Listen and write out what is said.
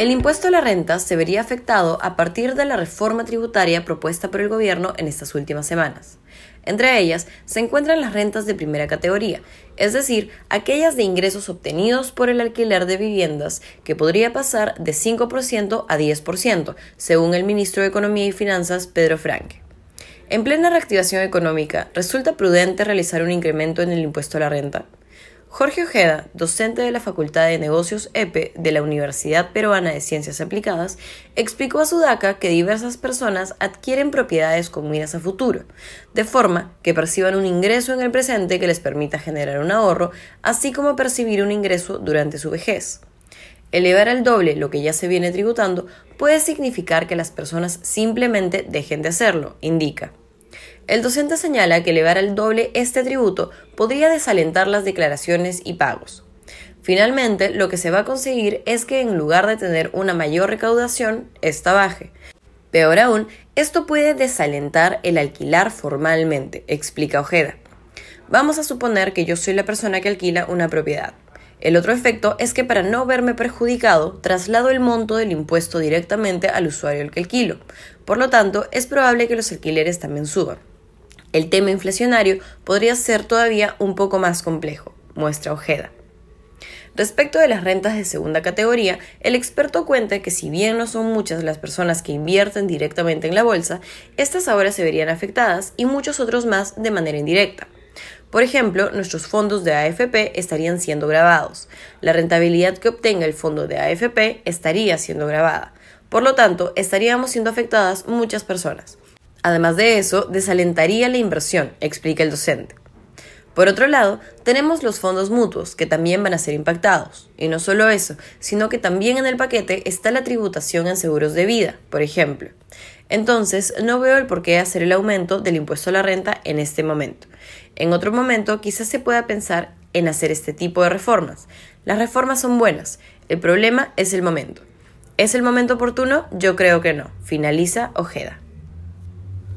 El impuesto a la renta se vería afectado a partir de la reforma tributaria propuesta por el gobierno en estas últimas semanas. Entre ellas se encuentran las rentas de primera categoría, es decir, aquellas de ingresos obtenidos por el alquiler de viviendas, que podría pasar de 5% a 10%, según el ministro de Economía y Finanzas, Pedro Franque. En plena reactivación económica, ¿resulta prudente realizar un incremento en el impuesto a la renta? Jorge Ojeda, docente de la Facultad de Negocios EPE de la Universidad Peruana de Ciencias Aplicadas, explicó a Sudaca que diversas personas adquieren propiedades con miras a futuro, de forma que perciban un ingreso en el presente que les permita generar un ahorro, así como percibir un ingreso durante su vejez. Elevar al doble lo que ya se viene tributando puede significar que las personas simplemente dejen de hacerlo, indica. El docente señala que elevar al doble este tributo podría desalentar las declaraciones y pagos. Finalmente, lo que se va a conseguir es que en lugar de tener una mayor recaudación, esta baje. Peor aún, esto puede desalentar el alquilar formalmente, explica Ojeda. Vamos a suponer que yo soy la persona que alquila una propiedad. El otro efecto es que para no verme perjudicado, traslado el monto del impuesto directamente al usuario al que alquilo. Por lo tanto, es probable que los alquileres también suban. El tema inflacionario podría ser todavía un poco más complejo, muestra Ojeda. Respecto de las rentas de segunda categoría, el experto cuenta que si bien no son muchas las personas que invierten directamente en la bolsa, estas ahora se verían afectadas y muchos otros más de manera indirecta. Por ejemplo, nuestros fondos de AFP estarían siendo grabados. La rentabilidad que obtenga el fondo de AFP estaría siendo grabada. Por lo tanto, estaríamos siendo afectadas muchas personas. Además de eso, desalentaría la inversión, explica el docente. Por otro lado, tenemos los fondos mutuos, que también van a ser impactados. Y no solo eso, sino que también en el paquete está la tributación en seguros de vida, por ejemplo. Entonces, no veo el por qué hacer el aumento del impuesto a la renta en este momento. En otro momento, quizás se pueda pensar en hacer este tipo de reformas. Las reformas son buenas, el problema es el momento. ¿Es el momento oportuno? Yo creo que no. Finaliza Ojeda.